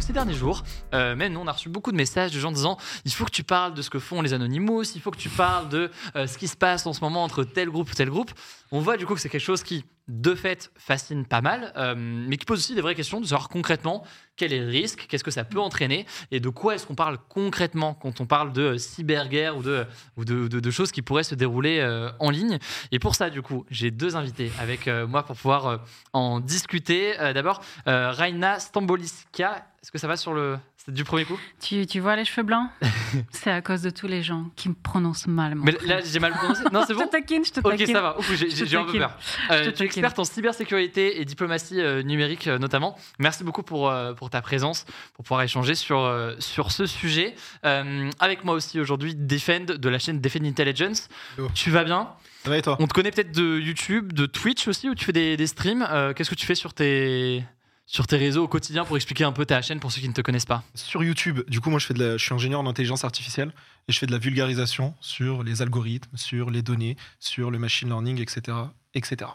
Ces derniers jours, euh, même nous, on a reçu beaucoup de messages de gens disant il faut que tu parles de ce que font les Anonymous, il faut que tu parles de ce qui se passe en ce moment entre tel groupe ou tel groupe. On voit du coup que c'est quelque chose qui, de fait, fascine pas mal, mais qui pose aussi des vraies questions de savoir concrètement quel est le risque, qu'est-ce que ça peut entraîner et de quoi est-ce qu'on parle concrètement quand on parle de cyberguerre ou de, choses qui pourraient se dérouler euh, en ligne. Et pour ça, du coup, j'ai deux invités avec euh, moi pour pouvoir euh, en discuter. D'abord, Raina Stamboliska. Est-ce que ça va sur le, du premier coup? Tu, tu, vois les cheveux blancs? C'est à cause de tous les gens qui me prononcent mal. Mais là, j'ai mal prononcé. Non, c'est bon Je te taquine, je te taquine. Ok, ça va. J'ai un peu peur. Euh, tu es experte en cybersécurité et diplomatie euh, numérique euh, notamment. Merci beaucoup pour, pour ta présence, pour pouvoir échanger sur, sur ce sujet. avec moi aussi aujourd'hui, Defend de la chaîne Defend Intelligence. Tu vas bien? Ça va et toi? On te connaît peut-être de YouTube, de Twitch aussi, où tu fais des, des streams. Qu'est-ce que tu fais sur tes, sur tes réseaux au quotidien pour expliquer un peu ta chaîne pour ceux qui ne te connaissent pas Sur YouTube, du coup, moi, je, fais de la, je suis ingénieur en intelligence artificielle et je fais de la vulgarisation sur les algorithmes, sur les données, sur le machine learning, etc. etc.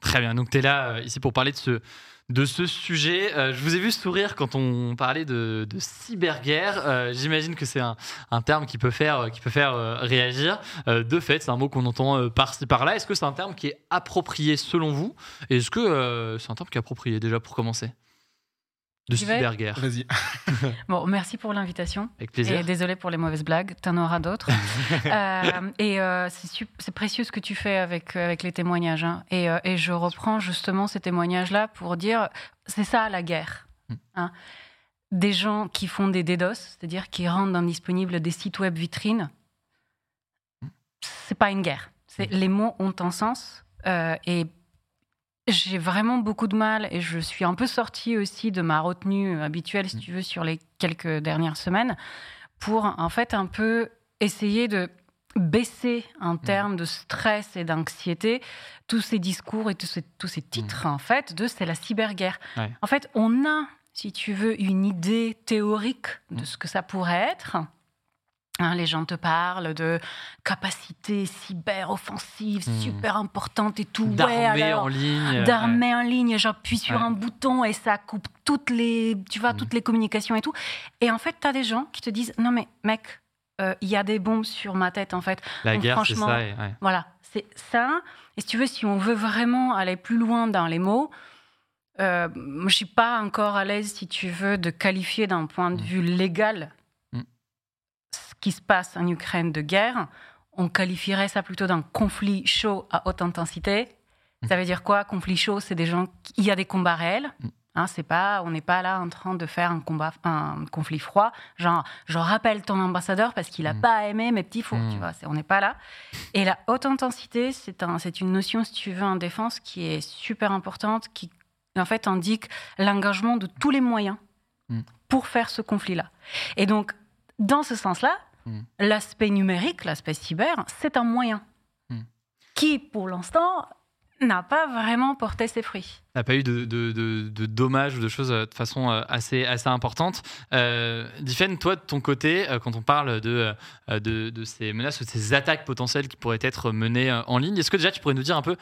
Très bien. Donc, tu es là euh, ici pour parler de ce, de ce sujet. Euh, je vous ai vu sourire quand on parlait de, cyberguerre. Euh, j'imagine que c'est un, terme qui peut faire, qui peut faire réagir. de fait, c'est un mot qu'on entend par-ci par-là. Est-ce que c'est un terme qui est approprié selon vous? Est-ce que c'est un terme qui est approprié déjà pour commencer? De cyberguerre. Vas-y. bon, merci pour l'invitation. Avec plaisir. Et désolé pour les mauvaises blagues, tu en auras d'autres. Euh, et euh, c'est précieux ce que tu fais avec, euh, avec les témoignages. Hein. Et, et, je reprends justement ces témoignages-là pour dire c'est ça la guerre. Hmm. Hein. Des gens qui font des DDoS, c'est-à-dire qui rendent indisponibles des sites web vitrines, hmm. c'est pas une guerre. Hmm. Les mots ont un sens. et j'ai vraiment beaucoup de mal et je suis un peu sortie aussi de ma retenue habituelle, si mm. tu veux, sur les quelques dernières semaines, pour en fait un peu essayer de baisser en mm. termes de stress et d'anxiété tous ces discours et tous ces, tous ces titres, mm. en fait, de c'est la cyberguerre. En fait, on a, si tu veux, une idée théorique de ce que ça pourrait être. Hein, les gens te parlent de capacités cyber-offensives hmm. super importantes et tout. D'armée en ligne. D'armée en ligne, j'appuie sur un bouton et ça coupe toutes les, tu vois, toutes hmm. les communications et tout. Et en fait, tu as des gens qui te disent Non, mais mec, euh, il y a des bombes sur ma tête, en fait. La guerre, c'est ça. Voilà, c'est ça. Et si tu veux, si on veut vraiment aller plus loin dans les mots, euh, je ne suis pas encore à l'aise, si tu veux, de qualifier d'un point de hmm. vue légal qui se passe en Ukraine de guerre, on qualifierait ça plutôt d'un conflit chaud à haute intensité. Mm. Ça veut dire quoi Conflit chaud, c'est des gens. Il y a des combats réels. Mm. Hein, c'est pas, on n'est pas là en train de faire un combat, un conflit froid. Genre, je rappelle ton ambassadeur parce qu'il a mm. pas aimé mes petits fours. Tu vois, on n'est pas là. Et la haute intensité, c'est un, c'est une notion, si tu veux, en défense qui est super importante, qui en fait indique l'engagement de tous les moyens pour faire ce conflit-là. Et donc, dans ce sens-là, Hmm. L'aspect numérique, l'aspect cyber, c'est un moyen hmm. qui, pour l'instant, n'a pas vraiment porté ses fruits. n'a pas eu de, de, de, dommages ou de choses euh, de façon euh, assez, assez importante. Euh, Diffen, toi, de ton côté, quand on parle de, de, de, ces menaces ou de ces attaques potentielles qui pourraient être menées en ligne, est-ce que déjà tu pourrais nous dire un peu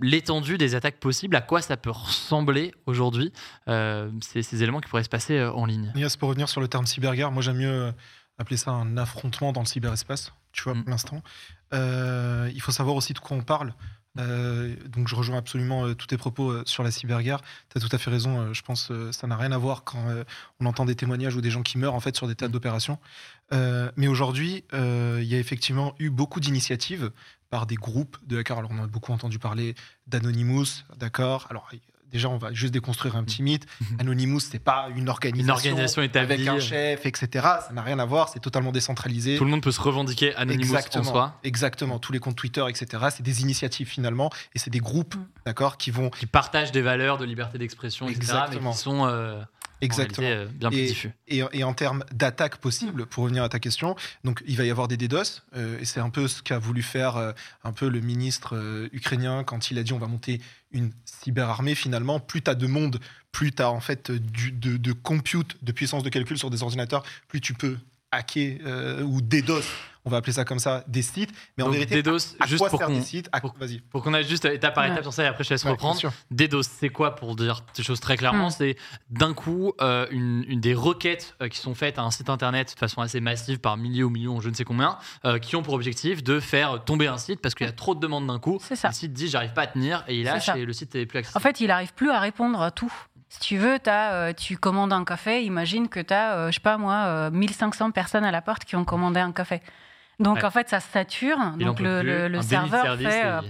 l'étendue des attaques possibles, à quoi ça peut ressembler aujourd'hui, ces, ces, éléments qui pourraient se passer en ligne? Yes, pour revenir sur le terme cyberguerre, moi j'aime mieux appeler ça un affrontement dans le cyberespace, tu vois, mm. pour l'instant. il faut savoir aussi de quoi on parle. Euh, donc je rejoins absolument euh, tous tes propos euh, sur la cyberguerre. Tu as tout à fait raison, je pense que ça n'a rien à voir quand on entend des témoignages ou des gens qui meurent en fait sur des tas mm. d'opérations. mais aujourd'hui, il y a effectivement eu beaucoup d'initiatives par des groupes de hackers. Alors on a beaucoup entendu parler d'Anonymous, d'accord Alors Déjà, on va juste déconstruire un petit mm. mythe. Anonymous, c'est pas une organisation, une organisation établie. avec un chef, etc. Ça n'a rien à voir. C'est totalement décentralisé. Tout le monde peut se revendiquer Anonymous exactement, en soi. Exactement. Tous les comptes Twitter, etc. C'est des initiatives finalement, et c'est des groupes, mm. d'accord, qui vont qui partagent des valeurs de liberté d'expression, etc. Mais qui sont euh, Exactement. Euh, bien plus et, et, et, en termes d'attaque possible, pour revenir à ta question, donc il va y avoir des DDoS, euh, et c'est un peu ce qu'a voulu faire euh, un peu le ministre ukrainien quand il a dit on va monter une cyberarmée. Finalement, plus tu as de monde, plus tu as en fait du, de, de compute, de puissance de calcul sur des ordinateurs, plus tu peux hacker ou DDoS on va appeler ça comme ça, des sites. Mais en vérité, DDoS, à, juste quoi pour des sites Pour qu'on aille juste étape par étape sur ça et après je laisse reprendre. DDoS, c'est quoi pour dire ces choses très clairement hmm. C'est d'un coup euh, une, des requêtes euh, qui sont faites à un site internet de façon assez massive par milliers ou millions, je ne sais combien, euh, qui ont pour objectif de faire tomber un site parce qu'il y a trop de demandes d'un coup. Ça. Le site dit j'arrive pas à tenir et il lâche et le site est plus accessible. En fait, il arrive plus à répondre à tout. Si tu veux, as, tu commandes un café, imagine que tu as, je sais pas moi, 1500 personnes à la porte qui ont commandé un café. Donc en fait, ça sature. donc le, le, serveur fait. Euh,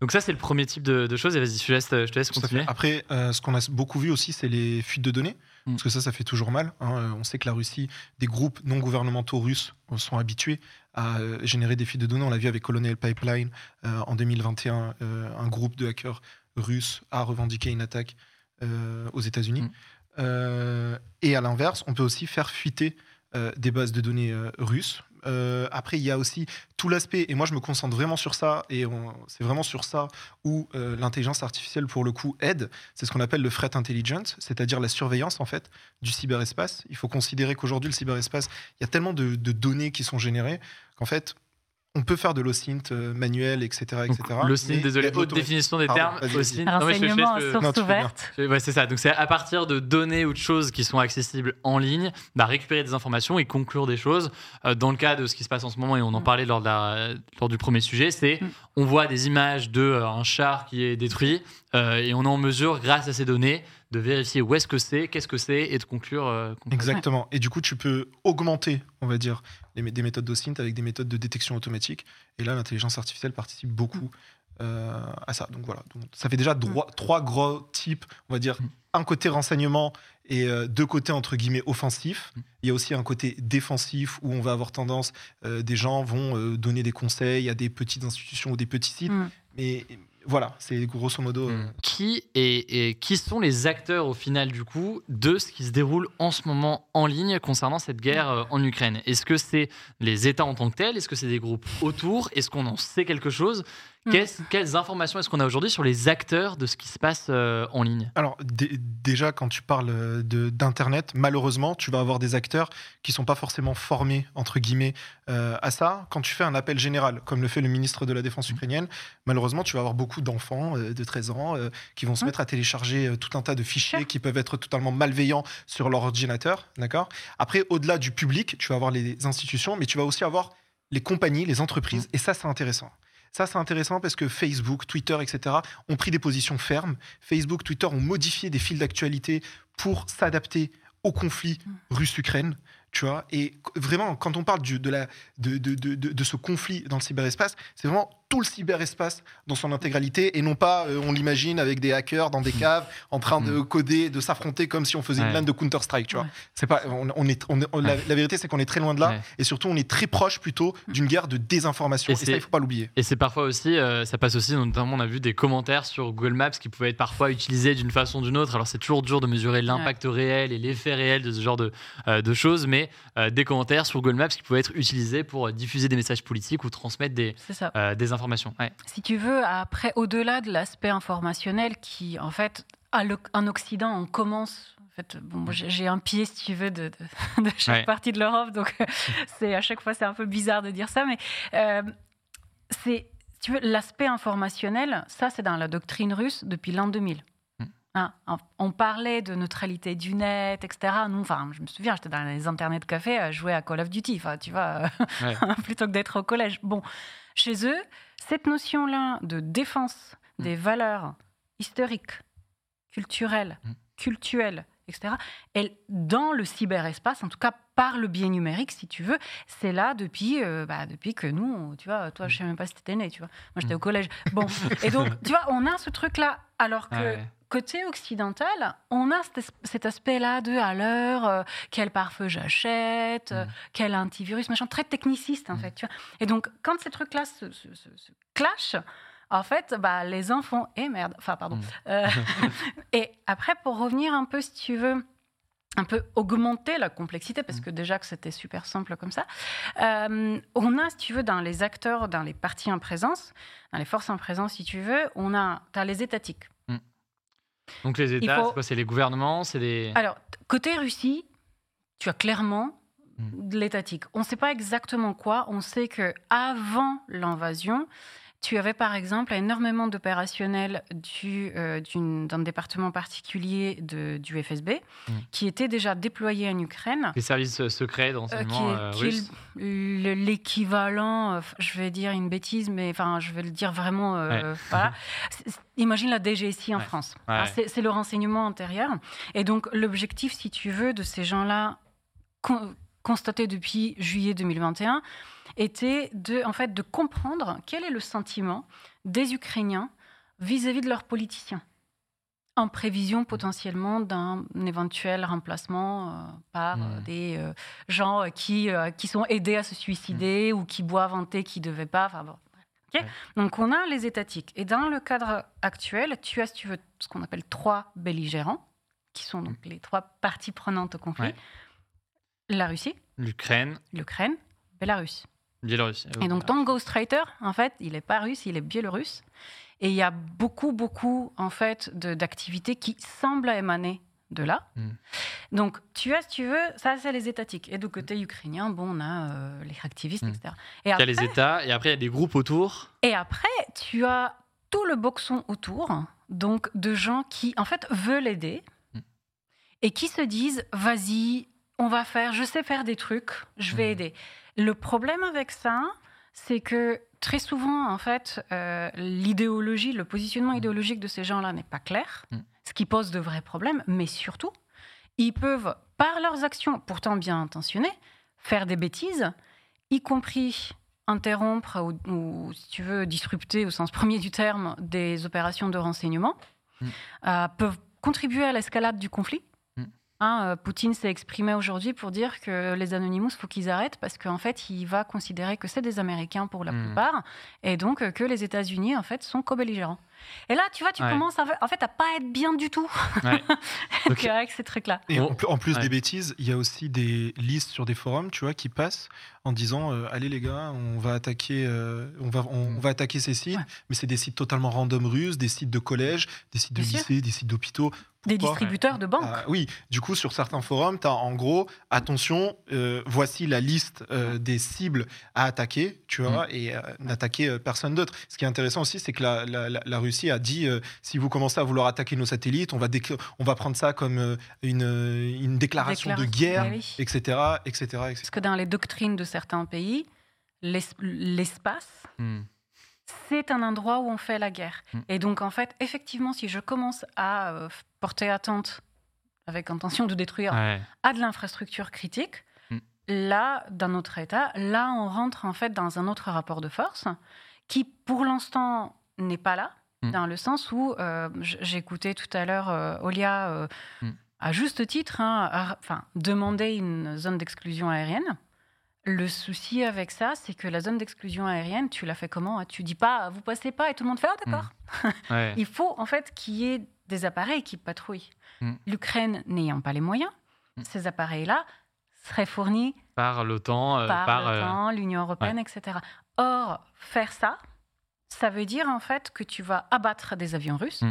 donc ça, c'est le premier type de, choses. Et vas-y, je te laisse, je te laisse continuer. Après, euh, ce qu'on a beaucoup vu aussi, c'est les fuites de données. Mm. Parce que ça, ça fait toujours mal. Hein. Euh, on sait que la Russie, des groupes non gouvernementaux russes sont habitués à générer des fuites de données. On l'a vu avec Colonial Pipeline en 2021. un groupe de hackers russes a revendiqué une attaque aux États-Unis. Mm. et à l'inverse, on peut aussi faire fuiter des bases de données russes euh, après, il y a aussi tout l'aspect, et moi je me concentre vraiment sur ça, et c'est vraiment sur ça où euh, l'intelligence artificielle, pour le coup, aide. C'est ce qu'on appelle le threat intelligence, c'est-à-dire la surveillance en fait du cyberespace. Il faut considérer qu'aujourd'hui, le cyberespace, il y a tellement de, de données qui sont générées qu'en fait, on peut faire de l'OSINT manuel, etc. etc. L'OSINT, désolé, haute définition des termes. Renseignement source ouverte. Ouais, c'est ça. Donc c'est à partir de données ou de choses qui sont accessibles en ligne, bah, récupérer des informations et conclure des choses. Euh, dans le cas de ce qui se passe en ce moment, et on en mm. parlait lors, de la, lors du premier sujet, c'est mm. on voit des images de euh, un char qui est détruit et on est en mesure, grâce à ces données, de vérifier où est-ce que c'est, qu'est-ce que c'est et de conclure. Euh, Exactement. Et du coup, tu peux augmenter, on va dire, les, des méthodes d'OSINT avec des méthodes de détection automatique. Et là, l'intelligence artificielle participe beaucoup euh, à ça. Donc voilà. Donc, ça fait déjà droit, trois gros types, on va dire, un côté renseignement et euh, deux côtés entre guillemets offensifs. Il y a aussi un côté défensif où on va avoir tendance, des gens vont donner des conseils à des petites institutions ou des petits sites. Mm. Mais voilà, c'est grosso modo. Euh, hmm. Qui, et, qui sont les acteurs au final du coup de ce qui se déroule en ce moment en ligne concernant cette guerre euh, en Ukraine? Est-ce que c'est les États en tant que tels? Est-ce que c'est des groupes autour? Est-ce qu'on en sait quelque chose? Mm. quelles informations est-ce qu'on a aujourd'hui sur les acteurs de ce qui se passe euh, en ligne? Alors déjà, quand tu parles euh, d'Internet, malheureusement, tu vas avoir des acteurs qui sont pas forcément formés, entre guillemets, euh, à ça. Quand tu fais un appel général, comme le fait le ministre de la Défense mm. ukrainienne, malheureusement, tu vas avoir beaucoup d'enfants de 13 ans qui vont se mm. mettre à télécharger tout un tas de fichiers qui peuvent être totalement malveillants sur leur ordinateur. D'accord? Après, au-delà du public, tu vas avoir les institutions, mais tu vas aussi avoir les compagnies, les entreprises, et ça, c'est intéressant. Ça, c'est intéressant parce que Facebook, Twitter, etc. ont pris des positions fermes. Facebook, Twitter ont modifié des fils d'actualité pour s'adapter au conflit mm. russe-Ukraine. Tu vois, et vraiment, quand on parle de, la, de, de, de, ce conflit dans le cyberespace, c'est vraiment tout le cyberespace dans son intégralité et non pas, euh, on l'imagine, avec des hackers dans des hmm. caves en train de hmm. coder, de s'affronter comme si on faisait une LAN de Counter-Strike, tu vois. C'est pas, on, est, la, vérité, c'est qu'on est très loin de là et surtout, on est très proche plutôt d'une guerre de désinformation. Et, ça, il faut pas l'oublier. Et c'est parfois aussi, euh, ça passe aussi, notamment, on a vu des commentaires sur Google Maps qui pouvaient être parfois utilisés d'une façon ou d'une autre. Alors, c'est toujours dur de mesurer l'impact réel et l'effet réel de ce genre de, euh, de choses, mais des commentaires sur Google Maps qui pouvaient être utilisés pour diffuser des messages politiques ou transmettre des, des informations désinformation. Ouais. Si tu veux, après, au-delà de l'aspect informationnel qui, en fait, en Occident, on commence. En fait, bon, moi, j'ai j'ai un pied, si tu veux, de, de- de chaque Ouais. partie de l'Europe, donc c'est à chaque fois c'est un peu bizarre de dire ça, mais euh, c'est, si tu veux, l'aspect informationnel, ça c'est dans la doctrine russe depuis l'an 2000. Mm. Hein, on- parlait de neutralité du net, etc. Nous, enfin, je me souviens, j'étais dans les internet cafés à jouer à Call of Duty, enfin, tu vois, Ouais. plutôt que d'être au collège. Bon, chez eux, cette notion-là de défense des valeurs historiques, culturelles, Mm. cultuelles, etc., elle, dans le cyberespace, en tout cas par le biais numérique, si tu veux, c'est là depuis, euh, bah, depuis que nous, tu vois, toi, je sais même pas si t'étais né, tu vois. Moi, j'étais Mm. au collège. Bon, et donc, tu vois, on a ce truc-là, alors que Ouais. Côté occidental, on a cet, aspect-là de à l'heure, euh, quel pare-feu j'achète, euh, Mm. quel antivirus, machin, très techniciste en Mm. fait. Tu vois. Et donc, quand ces trucs-là se, se- se- se clashent, en fait, bah, les enfants, et merde, enfin, pardon. Mm. Euh, et après, pour revenir un peu, si tu veux, un peu augmenter la complexité, parce que déjà que c'était super simple comme ça, euh, on a, si tu veux, dans les acteurs, dans les partis en présence, dans les forces en présence, si tu veux, on a, as les étatiques. Donc les États, faut- c'est quoi C'est les gouvernements C'est des. Alors, côté Russie, tu as clairement Mm. de l'étatique. On ne sait pas exactement quoi. On sait que avant l'invasion, tu avais par exemple énormément d'opérationnels du, euh, d'un département particulier de, du FSB Mm. qui étaient déjà déployés en Ukraine. Les services euh, secrets de euh, qui est, euh, qui est l'équivalent, je vais dire une bêtise, mais enfin, je vais le dire vraiment. voilà. C'est- Imagine la DGSI en Ouais. France. Ouais. C'est le renseignement intérieur. Et donc, l'objectif, si tu veux, de ces gens-là, con- constaté depuis juillet 2021, était de, en fait, de comprendre quel est le sentiment des Ukrainiens vis-à-vis de leurs politiciens, en prévision potentiellement d'un éventuel remplacement euh, par euh, Mm. des euh, gens qui, euh, qui sont aidés à se suicider ou qui boivent un thé qu'ils ne devaient pas. Enfin, bon. Ouais. Donc on a les étatiques. Et dans le cadre actuel, tu as, si tu veux, ce qu'on appelle trois belligérants, qui sont donc les trois parties prenantes au conflit. Ouais. La Russie, L'Ukraine, l'Ukraine, Bélarus. Biélorussie. Et donc ton Ghostwriter, en fait, il n'est pas russe, il est biélorusse. Et il y a beaucoup, beaucoup, en fait, d'activités qui semblent émaner de là. Mm. Donc, tu as, si tu veux, ça, c'est les étatiques. Et du côté ukrainien, bon, on a euh, les activistes, Mm. etc. Il Et y a les États et après il y a des groupes autour. et après, tu as tout le boxon autour, donc de gens qui, en fait, veulent aider Mm. et qui se disent vas-y, on va faire, je sais faire des trucs, je vais aider. Le problème avec ça, c'est que très souvent, en fait, euh, l'idéologie, le positionnement Mm. idéologique de ces gens-là n'est pas clair, Mm. ce qui pose de vrais problèmes, mais surtout, ils peuvent, par leurs actions, pourtant bien intentionnées, faire des bêtises, y compris interrompre ou, ou, si tu veux, disrupter au sens premier du terme des opérations de renseignement, Mm. euh, peuvent contribuer à l'escalade du conflit. Hein, euh, Poutine s'est exprimé aujourd'hui pour dire que les Anonymous, faut qu'ils arrêtent parce qu'en fait, il va considérer que c'est des Américains pour la Mm. plupart et donc euh, que les États-Unis, en fait, sont co-belligérants. Et là, tu vois, tu Ouais. commences à, en fait, à pas être bien du tout Ouais. Avec ces trucs-là. Et en plus, en plus ouais. des bêtises, il y a aussi des listes sur des forums, tu vois, qui passent en disant euh, allez les gars, on va attaquer, euh, on va, on, Mm. on va attaquer ces sites, Ouais. mais c'est des sites totalement random russes, des sites de collèges, des sites de lycées, des sites d'hôpitaux. Des distributeurs de banques. Ah, oui, du coup, sur certains forums, tu as en gros, attention, euh, voici la liste euh, des cibles à attaquer, tu vois, et euh, n'attaquer euh, personne d'autre. Ce qui est intéressant aussi, c'est que la, la- la- la Russie a dit euh, si vous commencez à vouloir attaquer nos satellites, on va, on va prendre ça comme euh, une, une déclaration de guerre, oui, etc., etc., etc. Parce que dans les doctrines de certains pays, l'es- l'espace, Hmm. C'est un endroit où on fait la guerre. Mm. Et donc, en fait, effectivement, si je commence à euh, porter attente avec intention de détruire Ouais. à de l'infrastructure critique, Mm. là, dans notre État, là, on rentre en fait dans un autre rapport de force qui, pour l'instant, n'est pas là, Mm. dans le sens où euh, j'écoutais tout à l'heure euh, Olia, à juste titre, hein, demander une zone d'exclusion aérienne. Le souci avec ça, c'est que la zone d'exclusion aérienne, tu la fais comment hein? Tu dis pas, vous passez pas et tout le monde fait, ah d'accord. Ouais. Il faut en fait qu'il y ait des appareils qui patrouillent. Mm. L'Ukraine n'ayant pas les moyens, Mm. ces appareils-là seraient fournis Par l'OTAN, euh, par, par. euh, l'Union européenne, etc. Or, faire ça, ça veut dire en fait que tu vas abattre des avions russes.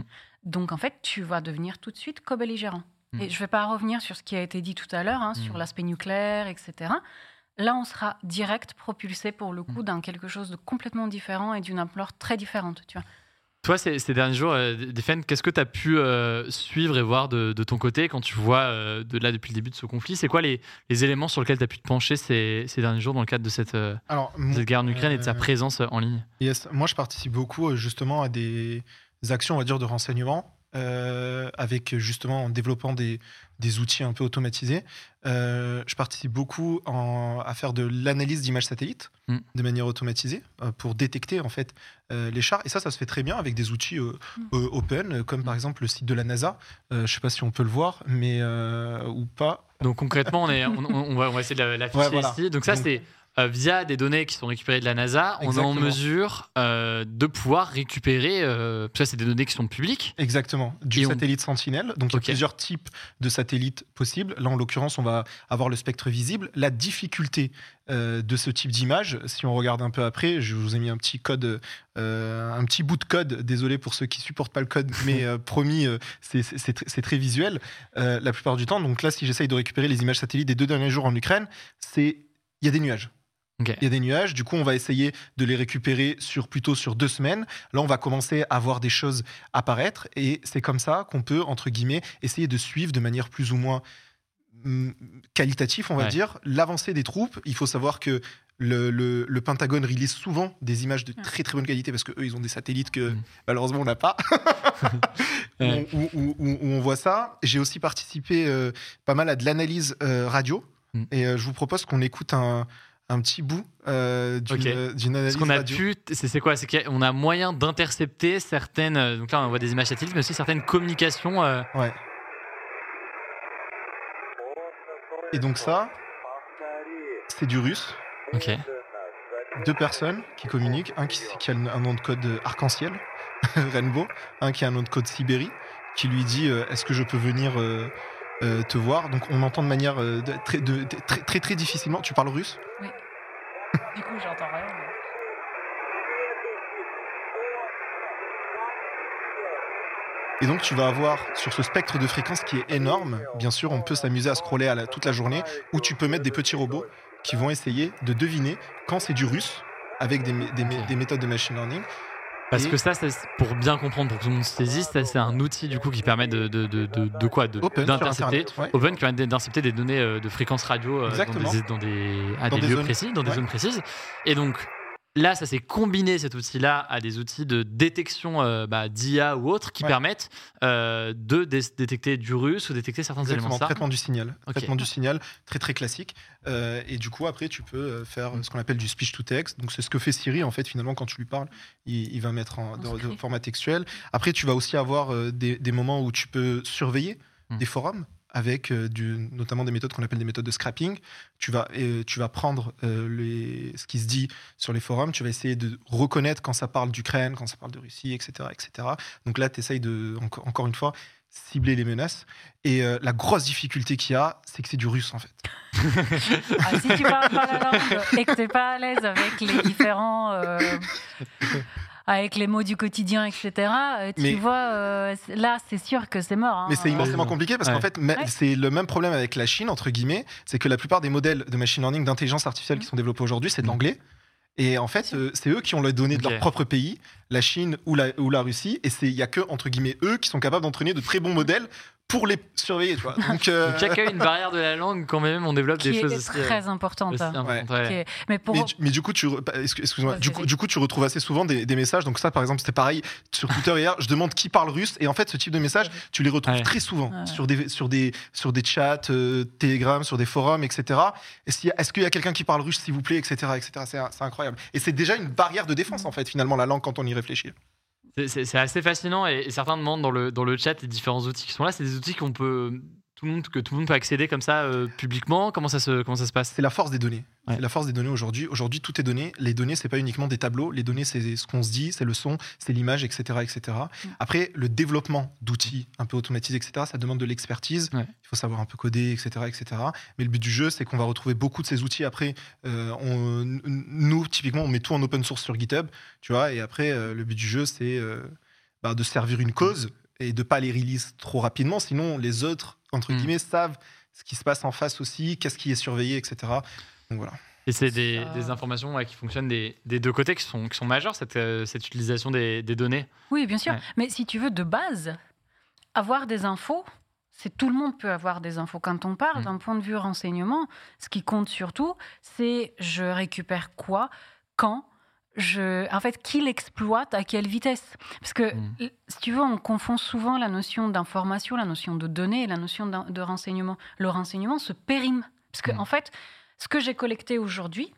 Donc en fait, tu vas devenir tout de suite co-belligérant. Et je ne vais pas revenir sur ce qui a été dit tout à l'heure, hein, sur l'aspect nucléaire, etc. Là, on sera direct propulsé pour le Mm. coup dans quelque chose de complètement différent et d'une ampleur très différente. Tu vois. Toi, ces, ces derniers jours, euh, Defen, qu'est-ce que tu as pu euh, suivre et voir de, de ton côté quand tu vois euh, de là depuis le début de ce conflit? C'est quoi les, les éléments sur lesquels tu as pu te pencher ces, ces derniers jours dans le cadre de cette, euh, Alors, de cette guerre en Ukraine et de sa présence en ligne? Yes. Moi, je participe beaucoup justement à des actions, on va dire, de renseignement, euh, avec justement en développant des, des outils un peu automatisés. Euh, je participe beaucoup en- à faire de l'analyse d'images satellites Mm. de manière automatisée euh, pour détecter en fait euh, les chars. Et ça, ça se fait très bien avec des outils euh, Mm. open, comme par exemple le site de la NASA. Euh, je ne sais pas si on peut le voir, mais euh, ou pas. Donc concrètement, on, est, on, va, on va essayer de la- l'afficher Ouais, voilà. ici. Donc ça, c'est euh, via des données qui sont récupérées de la NASA, on est en mesure euh, de pouvoir récupérer. Euh, ça, c'est des données qui sont publiques. Exactement, du Et on- satellite Sentinelle. Donc il y a plusieurs types de satellites possibles. Là, en l'occurrence, on va avoir le spectre visible. La difficulté euh, de ce type d'image, si on regarde un peu après, je vous ai mis un petit code, euh, un petit bout de code. Désolé pour ceux qui supportent pas le code, mais euh, promis, euh, c'est- c'est c'est tr- c'est très visuel euh, la plupart du temps. Donc là, si j'essaye de récupérer les images satellites des deux derniers jours en Ukraine, c'est il y a des nuages. Il y a des nuages, du coup on va essayer de les récupérer sur plutôt sur deux semaines. Là on va commencer à voir des choses apparaître et c'est comme ça qu'on peut entre guillemets essayer de suivre de manière plus ou moins hum, qualitative, on va Ouais. dire, l'avancée des troupes. Il faut savoir que le, le- le Pentagone release souvent des images de très très bonne qualité parce que eux ils ont des satellites que Mm. malheureusement on n'a pas. Ouais. où, où- où- où on voit ça. J'ai aussi participé euh, pas mal à de l'analyse euh, radio Mm. et euh, je vous propose qu'on écoute un, un petit bout euh, d'une euh, d'une analyse Ce qu'on a radio. pu, c'est quoi? C'est qu'on a moyen d'intercepter certaines. euh, Donc là, on voit des images satellites, mais aussi certaines communications. euh, Ouais. Et donc ça, c'est du russe. Ok. Deux personnes qui communiquent, un qui, qui a un nom de code arc-en-ciel, Rainbow, un qui a un nom de code Sibérie, qui lui dit euh, est-ce que je peux venir euh, te voir Donc on entend de manière euh, de- très, de- de- très, très très difficilement. Tu parles russe? Du coup, j'entends rien. Et donc, tu vas avoir sur ce spectre de fréquence qui est énorme, bien sûr, on peut s'amuser à scroller à la- toute la journée, où tu peux mettre des petits robots qui vont essayer de deviner quand c'est du russe avec des méthodes de machine learning. Parce Et- que ça, pour bien comprendre, pour que tout le monde se saisisse, ça, c'est un outil du coup qui permet de, de, de, quoi D'intercepter. Internet. ouais. Open qui permet d'intercepter des données euh, de fréquences radio euh, dans des, dans des, à Dans des des lieux zones. précis, dans des Ouais. zones précises. Et donc là, ça s'est combiné cet outil-là à des outils de détection euh, bah, d'IA ou autres qui Ouais. permettent euh, de dé- détecter du russe ou détecter certains Exactement, éléments. Ça. traitement du signal. Traitement du signal, très très classique. Euh, et du coup, après, tu peux faire ce qu'on appelle du speech to text. Donc, c'est ce que fait Siri, en fait, finalement, quand tu lui parles, il, il va mettre en, de- format textuel. Après, tu vas aussi avoir euh, des, des moments où tu peux surveiller Hmm. des forums avec euh, du, notamment des méthodes qu'on appelle des méthodes de scrapping. Tu vas, euh, tu vas prendre euh, les, ce qui se dit sur les forums, tu vas essayer de reconnaître quand ça parle d'Ukraine, quand ça parle de Russie, etc. etc. Donc là, tu essayes de, enco- encore une fois, cibler les menaces. Et euh, la grosse difficulté qu'il y a, c'est que c'est du russe, en fait. Ah, si tu parles pas la langue et que tu n'es pas à l'aise avec les différents. euh, avec les mots du quotidien, etc., euh, tu Mais- vois, euh, là, c'est sûr que c'est mort. hein. Mais c'est immensément compliqué parce qu'en fait, Ouais. c'est le même problème avec la Chine, entre guillemets. C'est que la plupart des modèles de machine learning, d'intelligence artificielle qui sont développés aujourd'hui, c'est de Mm. l'anglais. Et en fait, euh, c'est eux qui ont les données de leur propre pays, la Chine ou la, ou la Russie. Et il n'y a que, entre guillemets, eux qui sont capables d'entraîner de très bons modèles pour les surveiller. Tu vois. Donc, euh, Donc, il y a quand même une barrière de la langue quand même, on développe qui des est choses aussi, euh, très importante. hein. importantes, ouais. Qui est- Mais pour. Mais, du- mais du coup, tu, re- excuse- excuse-moi, du, coup, du coup, tu retrouves assez souvent des, des messages. Donc ça, par exemple, c'était pareil sur Twitter hier. Je demande qui parle russe, et en fait, ce type de message, tu les retrouves Ouais. très souvent Ouais. sur des sur des sur des chats, euh, Telegram, sur des forums, etc. Est-ce qu'il y a, est-ce qu'il y a quelqu'un qui parle russe, s'il vous plaît, etc., etc. C'est, c'est incroyable. Et c'est déjà une barrière de défense en fait, finalement, la langue quand on y réfléchit. C'est- assez fascinant et, et certains demandent dans le, dans le chat les différents outils qui sont là. C'est des outils qu'on peut tout le monde, que tout le monde peut accéder comme ça euh, publiquement Comment ça se, comment ça se passe? C'est la force des données. Ouais. C'est la force des données aujourd'hui. Aujourd'hui, tout est donné. Les données, c'est pas uniquement des tableaux. Les données, c'est ce qu'on se dit, c'est le son, c'est l'image, etc., etc. Après, le développement d'outils un peu automatisés, etc., ça demande de l'expertise. Ouais. Il faut savoir un peu coder, etc., etc. Mais le but du jeu, c'est qu'on va retrouver beaucoup de ces outils. Après, euh, on- nous, typiquement, on met tout en open source sur GitHub, tu vois. Et après, euh, le but du jeu, c'est euh, bah, de servir une cause et de pas les release trop rapidement. Sinon, les autres, entre Mm. guillemets, savent ce qui se passe en face aussi, qu'est-ce qui est surveillé, etc. Donc voilà. Et c'est des, Ça- des informations ouais, qui fonctionnent des, des deux côtés, qui sont, qui sont majeures, cette, euh, cette utilisation des, des données. Oui, bien sûr. Ouais. Mais si tu veux, de base, avoir des infos, c'est tout le monde peut avoir des infos. Quand on parle Mm. d'un point de vue renseignement, ce qui compte surtout, c'est je récupère quoi, quand, je, en fait, qui l'exploite, à quelle vitesse? Parce que, Mm. si tu veux, on confond souvent la notion d'information, la notion de données et la notion de renseignement. Le renseignement se périme. Parce que, Mm. en fait, ce que j'ai collecté aujourd'hui,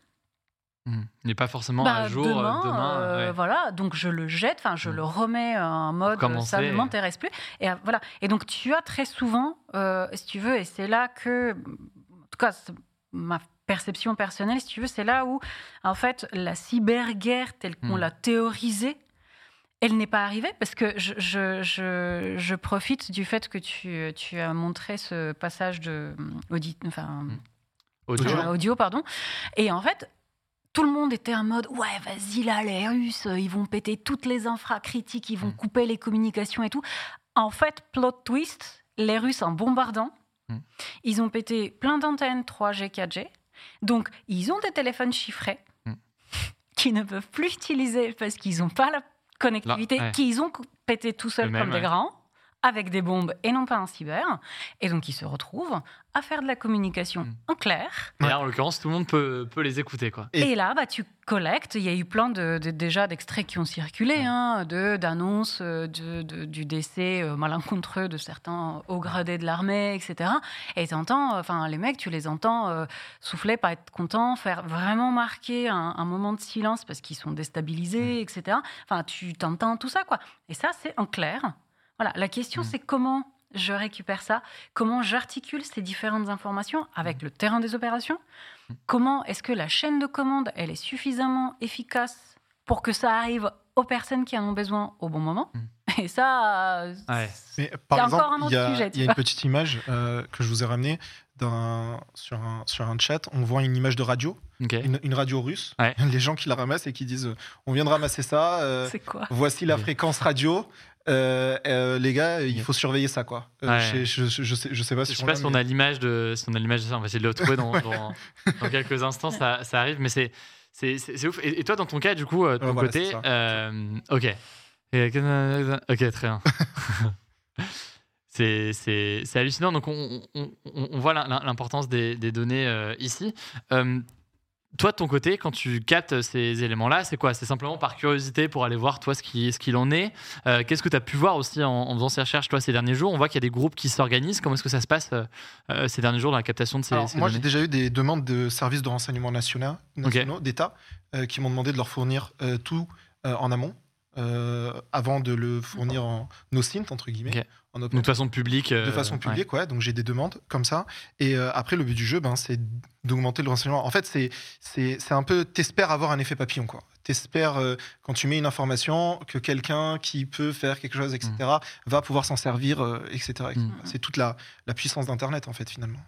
n'est pas forcément bah, à jour euh, demain, demain. euh, ouais. voilà, donc je le jette, enfin je Mm. le remets en mode euh, ça ne m'intéresse plus. Et euh, voilà. Et donc tu as très souvent, euh, si tu veux, et c'est là que, en tout cas, ma perception personnelle, si tu veux, c'est là où en fait la cyberguerre telle qu'on Mm. l'a théorisée. Elle n'est pas arrivée parce que je, je, je, je profite du fait que tu, tu as montré ce passage de audit, enfin, Audio. Audio. euh, audio, pardon. Et en fait, tout le monde était en mode ouais, vas-y là, les Russes, euh, ils vont péter toutes les infra critiques, ils vont Mm. couper les communications et tout. En fait, plot twist, les Russes en bombardant, ils ont pété plein d'antennes 3G, 4G. Donc, ils ont des téléphones chiffrés Mm. qu'ils ne peuvent plus utiliser parce qu'ils n'ont pas la connectivité, ouais. qu'ils ont pété tout seuls comme des grands, avec des bombes et non pas en cyber. Et donc, ils se retrouvent à faire de la communication Mm. en clair. Et là, en l'occurrence, tout le monde peut, peut les écouter. Quoi. Et- Et, là, bah, tu collectes. Il y a eu plein de, de- déjà d'extraits qui ont circulé, Ouais. hein, de d'annonces euh, de, de- du décès euh, malencontreux de certains hauts gradés de l'armée, etc. Et t'entends, euh, enfin, les mecs, tu les entends euh, souffler, pas être contents, faire vraiment marquer un, un moment de silence parce qu'ils sont déstabilisés, etc. Enfin, tu t'entends tout ça, quoi. Et ça, c'est en clair. Voilà. La question, Mm. c'est comment je récupère ça, comment j'articule ces différentes informations avec le terrain des opérations? Comment est-ce que la chaîne de commande, elle est suffisamment efficace pour que ça arrive aux personnes qui en ont besoin au bon moment? Et ça, euh, Ouais. Mais par C'est exemple, encore un autre il y a, sujet, il y a une petite image euh, que je vous ai ramenée sur, un, sur un chat. On voit une image de radio, une, une radio russe. Ouais. Les gens qui la ramassent et qui disent On vient de ramasser ça, euh, c'est quoi? voici la fréquence radio. Euh, euh, les gars, il Ok. faut surveiller ça, quoi. Euh, Ouais. je, je, je sais, je sais pas Je si sais pas si on a l'image de, si on a l'image de ça. On va essayer de le trouver dans, dans, dans quelques instants. Ça, ça arrive, mais c'est, c'est, ouf. Et, et toi, dans ton cas, du coup, euh, de ton voilà, côté, euh, ok, Et- ok, très bien. c'est, c'est, c'est hallucinant. Donc, on, on, on- voit l'im- l'importance des, des données euh, ici. Euh, toi, de ton côté, quand tu captes ces éléments-là, c'est quoi? C'est simplement par curiosité pour aller voir, toi, ce qu'il ce qu'il en est. Euh, Qu'est-ce que tu as pu voir aussi en, en faisant ces recherches, toi, ces derniers jours? On voit qu'il y a des groupes qui s'organisent. Comment est-ce que ça se passe euh, euh, ces derniers jours dans la captation de ces, Alors, ces moi, j'ai déjà eu des demandes de services de renseignement nationaux, nationaux d'État, euh, qui m'ont demandé de leur fournir tout en amont, euh, avant de le fournir en OSINT, entre guillemets. En Donc, de façon publique. euh, de façon publique, ouais. Donc j'ai des demandes comme ça. Et euh, après, le but du jeu, ben, c'est d'augmenter le renseignement. En fait, c'est un peu, t'espères avoir un effet papillon, quoi. T'espères euh, quand tu mets une information que quelqu'un qui peut faire quelque chose, etc., va pouvoir s'en servir, etc. etc. Mm. C'est toute la, la puissance d'Internet, en fait, finalement.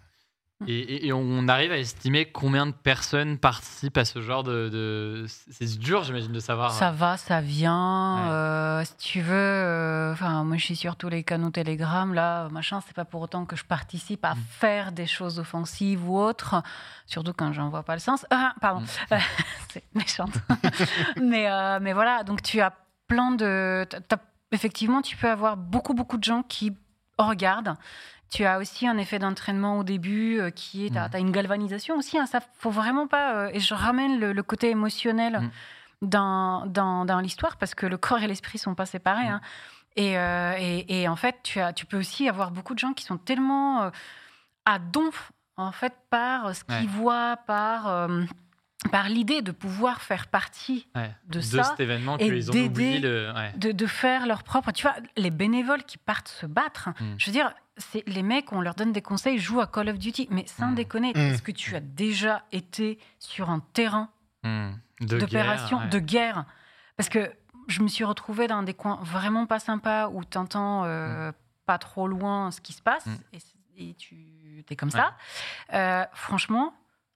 Et, et- et on arrive à estimer combien de personnes participent à ce genre de. de- C'est dur, j'imagine, de savoir. Ça va, ça vient. Ouais. euh, si tu veux, euh, enfin, moi je suis sur tous les canaux Telegram, là, machin, c'est pas pour autant que je participe à Mm. faire des choses offensives ou autres, surtout quand j'en vois pas le sens. Ah, pardon, Mm. c'est méchante. mais, euh, mais voilà, donc tu as plein de. effectivement, tu peux avoir beaucoup, beaucoup de gens qui regardent. Tu as aussi un effet d'entraînement au début euh, qui est. Tu as, Mm. une galvanisation aussi. Hein, ça faut vraiment pas. euh, et je ramène le, le côté émotionnel Mm. dans, dans, dans l'histoire parce que le corps et l'esprit sont pas séparés. Mm. hein. Et, euh, et, et en fait, tu, as, tu peux aussi avoir beaucoup de gens qui sont tellement à donf en fait par ce qu'ils Ouais. voient, par. Euh, par l'idée de pouvoir faire partie Ouais. de, de ça, cet événement et qu'ils ont d'aider- oublié le. Ouais. de, de faire leur propre. Tu vois, les bénévoles qui partent se battre, Mm. je veux dire, c'est les mecs, on leur donne des conseils, jouent à Call of Duty, mais sans Mm. déconner, Mm. est-ce que tu as déjà été sur un terrain. De d'opération, ouais. de guerre? Parce que je me suis retrouvée dans des coins vraiment pas sympas où tu entends pas trop loin ce qui se passe Mm. et tu es comme ça. Euh, franchement,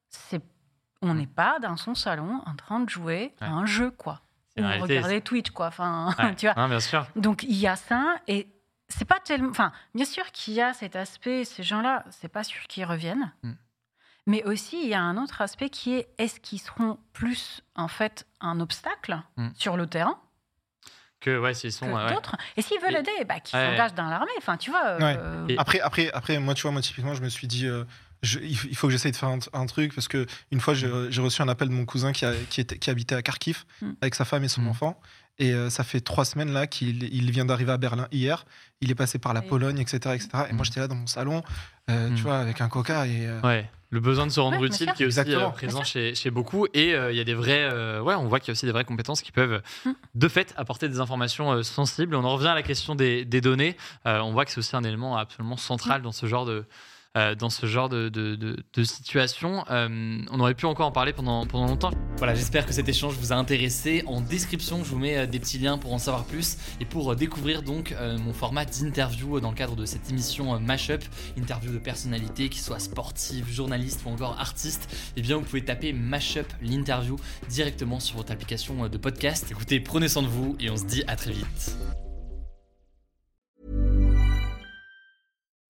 c'est on n'est pas dans son salon en train de jouer à un jeu, quoi. C'est Ou regarder Twitch, quoi. Enfin, Ouais. tu vois. Non, bien sûr. Donc il y a ça et c'est pas tellement. Enfin, bien sûr qu'il y a cet aspect. Ces gens-là, c'est pas sûr qu'ils reviennent. Mm. Mais aussi, il y a un autre aspect qui est est-ce qu'ils seront plus en fait un obstacle Mm. sur le terrain Que, ouais, s'ils sont. que ouais, ouais. d'autres Et s'ils veulent Et- aider, bah, qu'ils Ouais. s'engagent dans l'armée. Enfin, tu vois. Ouais. euh, Et- Après, après, après, moi, tu vois, moi, typiquement, je me suis dit, euh, je- il faut que j'essaye de faire un, un truc parce que une fois, j'ai reçu un appel de mon cousin qui, a- qui, était, qui habitait à Kharkiv Mm. avec sa femme et son Mm. enfant. Et euh, ça fait trois semaines là qu'il il vient d'arriver à Berlin hier. Il est passé par la Oui. Pologne, etc., etc. Et moi, Mm. j'étais là dans mon salon, euh, tu vois, avec un coca et. euh, Ouais, le besoin de se rendre Ouais, utile qui est aussi Exactement. euh, présent chez, chez beaucoup. Et euh, il y a des vrais. euh, ouais, on voit qu'il y a aussi des vraies compétences qui peuvent, de fait, apporter des informations euh, sensibles. On en revient à la question des, des données. Euh, on voit que c'est aussi un élément absolument central dans ce genre de. Euh, dans ce genre de, de, de- situation. Euh, on aurait pu encore en parler pendant, pendant longtemps. Voilà, j'espère que cet échange vous a intéressé. En description, je vous mets euh, des petits liens pour en savoir plus et pour découvrir donc mon format d'interview dans le cadre de cette émission Mashup, interview de personnalités, qui soient sportives, journalistes ou encore artistes. Eh bien, vous pouvez taper Mashup l'interview directement sur votre application de podcast. Écoutez, prenez soin de vous et on se dit à très vite.